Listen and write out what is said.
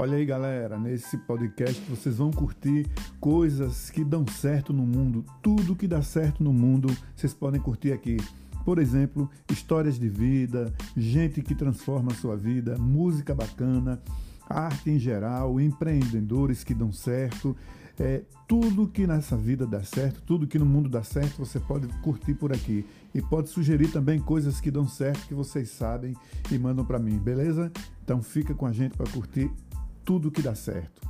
Olha aí, galera, nesse podcast vocês vão curtir coisas que dão certo no mundo. Tudo que dá certo no mundo, vocês podem curtir aqui. Por exemplo, histórias de vida, gente que transforma a sua vida, música bacana, arte em geral, empreendedores que dão certo. É, tudo que nessa vida dá certo, tudo que no mundo dá certo, você pode curtir por aqui. E pode sugerir também coisas que dão certo, que vocês sabem e mandam para mim, beleza? Então fica com a gente para curtir tudo que dá certo.